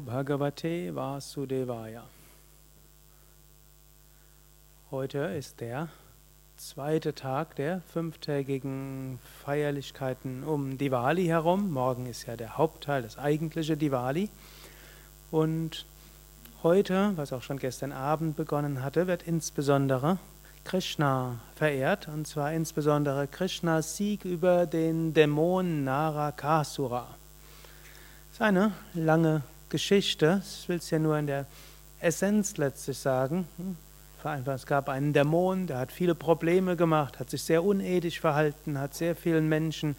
Bhagavate Vasudevaya. Heute ist der zweite Tag der fünftägigen Feierlichkeiten um Diwali herum. Morgen ist ja der Hauptteil, das eigentliche Diwali. Und heute, was auch schon gestern Abend begonnen hatte, wird insbesondere Krishna verehrt, und zwar insbesondere Krishnas Sieg über den Dämon Narakasura ist eine lange Geschichte. Ich will es ja nur in der Essenz letztlich sagen. Es gab einen Dämon, der hat viele Probleme gemacht, hat sich sehr unethisch verhalten, hat sehr vielen Menschen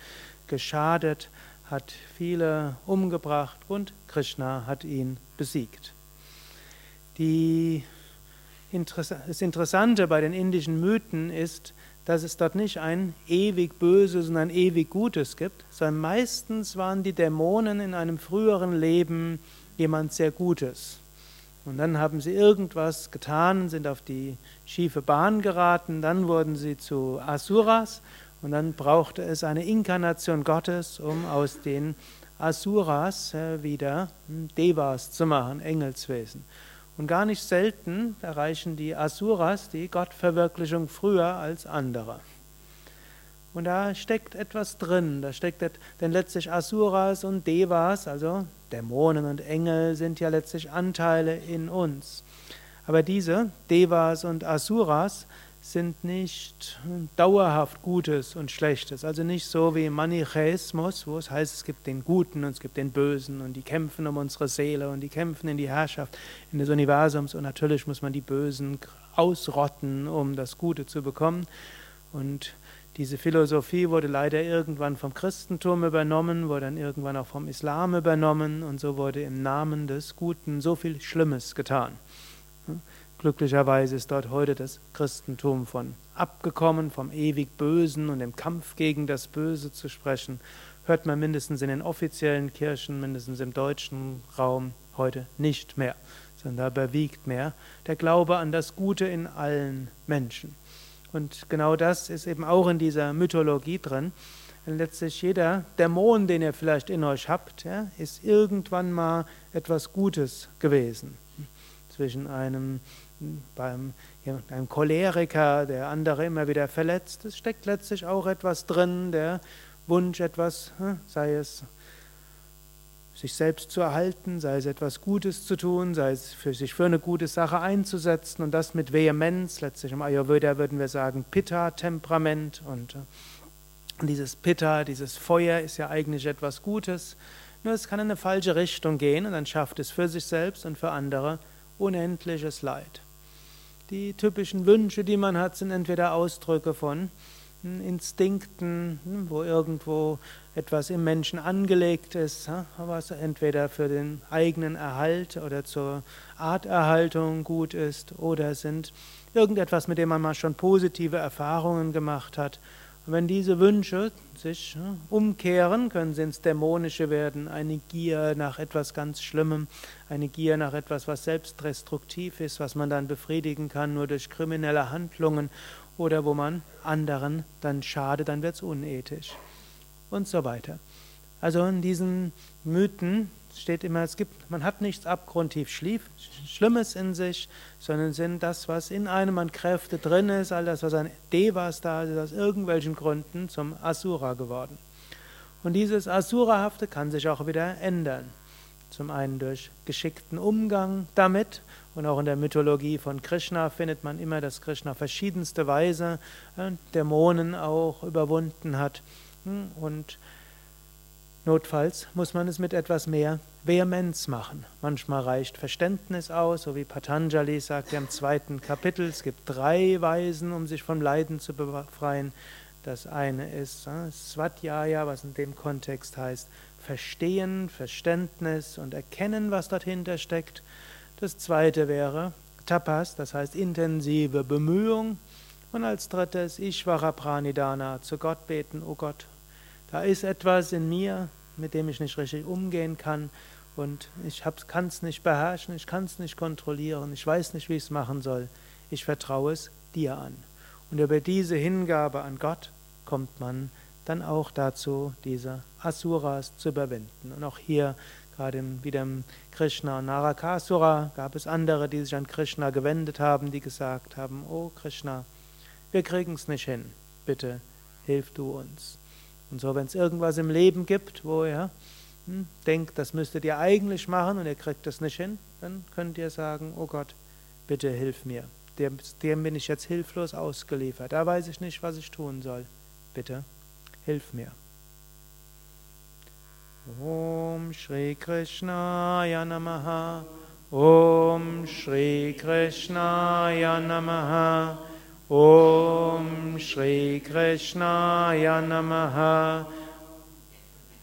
geschadet, hat viele umgebracht und Krishna hat ihn besiegt. Die, das Interessante bei den indischen Mythen ist, dass es dort nicht ein ewig Böses und ein ewig Gutes gibt, sondern meistens waren die Dämonen in einem früheren Leben jemand sehr Gutes. Und dann haben sie irgendwas getan, sind auf die schiefe Bahn geraten, dann wurden sie zu Asuras und dann brauchte es eine Inkarnation Gottes, um aus den Asuras äh, wieder Devas zu machen, Engelswesen. Und gar nicht selten erreichen die Asuras die Gottverwirklichung früher als andere. Und da steckt etwas drin, da steckt, denn letztlich Asuras und Devas, also Dämonen und Engel, sind ja letztlich Anteile in uns. Aber diese Devas und Asuras sind nicht dauerhaft Gutes und Schlechtes. Also nicht so wie Manichäismus, wo es heißt, es gibt den Guten und es gibt den Bösen und die kämpfen um unsere Seele und die kämpfen in die Herrschaft in des Universums und natürlich muss man die Bösen ausrotten, um das Gute zu bekommen. Und diese Philosophie wurde leider irgendwann vom Christentum übernommen, wurde dann irgendwann auch vom Islam übernommen und so wurde im Namen des Guten so viel Schlimmes getan. Glücklicherweise ist dort heute das Christentum von abgekommen, vom ewig Bösen und dem Kampf gegen das Böse zu sprechen, hört man mindestens in den offiziellen Kirchen, mindestens im deutschen Raum heute nicht mehr, sondern da überwiegt mehr der Glaube an das Gute in allen Menschen. Und genau das ist eben auch in dieser Mythologie drin. Letztlich jeder Dämon, den ihr vielleicht in euch habt, ja, ist irgendwann mal etwas Gutes gewesen. Zwischen einem beim einem Choleriker, der andere immer wieder verletzt. Es steckt letztlich auch etwas drin, der Wunsch, etwas, hm, sei es sich selbst zu erhalten, sei es etwas Gutes zu tun, sei es für sich für eine gute Sache einzusetzen und das mit Vehemenz. Letztlich im Ayurveda würden wir sagen Pitta-Temperament und dieses Pitta, dieses Feuer ist ja eigentlich etwas Gutes. Nur es kann in eine falsche Richtung gehen und dann schafft es für sich selbst und für andere unendliches Leid. Die typischen Wünsche, die man hat, sind entweder Ausdrücke von hm, Instinkten, hm, wo irgendwo etwas im Menschen angelegt ist, was entweder für den eigenen Erhalt oder zur Arterhaltung gut ist, oder sind irgendetwas, mit dem man mal schon positive Erfahrungen gemacht hat. Und wenn diese Wünsche sich umkehren, können sie ins Dämonische werden, eine Gier nach etwas ganz Schlimmem, eine Gier nach etwas, was selbstdestruktiv ist, was man dann befriedigen kann nur durch kriminelle Handlungen oder wo man anderen dann schadet, dann wird es unethisch und so weiter. Also in diesen Mythen steht immer, es gibt, man hat nichts abgrundtief Schlimmes in sich, sondern sind das, was in einem an Kräfte drin ist, all das, was an Devas da ist, aus irgendwelchen Gründen zum Asura geworden. Und dieses Asurahafte kann sich auch wieder ändern. Zum einen durch geschickten Umgang damit und auch in der Mythologie von Krishna findet man immer, dass Krishna verschiedenste Weise äh, Dämonen auch überwunden hat hm, und Notfalls muss man es mit etwas mehr Vehemenz machen. Manchmal reicht Verständnis aus, so wie Patanjali sagt im zweiten Kapitel, es gibt drei Weisen, um sich vom Leiden zu befreien. Das eine ist äh, Swadhyaya, was in dem Kontext heißt Verstehen, Verständnis und Erkennen, was dahinter steckt. Das zweite wäre Tapas, das heißt intensive Bemühung. Und als drittes Ishvara Pranidana, zu Gott beten, oh Gott, da ist etwas in mir, mit dem ich nicht richtig umgehen kann und ich kann es nicht beherrschen, ich kann es nicht kontrollieren, ich weiß nicht, wie ich es machen soll. Ich vertraue es dir an. Und über diese Hingabe an Gott kommt man dann auch dazu, diese Asuras zu überwinden. Und auch hier Gerade wieder im Krishna und Narakasura gab es andere, die sich an Krishna gewendet haben, die gesagt haben, oh Krishna, wir kriegen es nicht hin, bitte hilf du uns. Und so, wenn es irgendwas im Leben gibt, wo ihr hm, denkt, das müsstet ihr eigentlich machen und ihr kriegt es nicht hin, dann könnt ihr sagen, oh Gott, bitte hilf mir. Dem, dem bin ich jetzt hilflos ausgeliefert. Da weiß ich nicht, was ich tun soll. Bitte, hilf mir. Om Shri Krishnaya Namaha Om Shri Krishnaya Namaha ॐ श्रीकृष्णाय नमः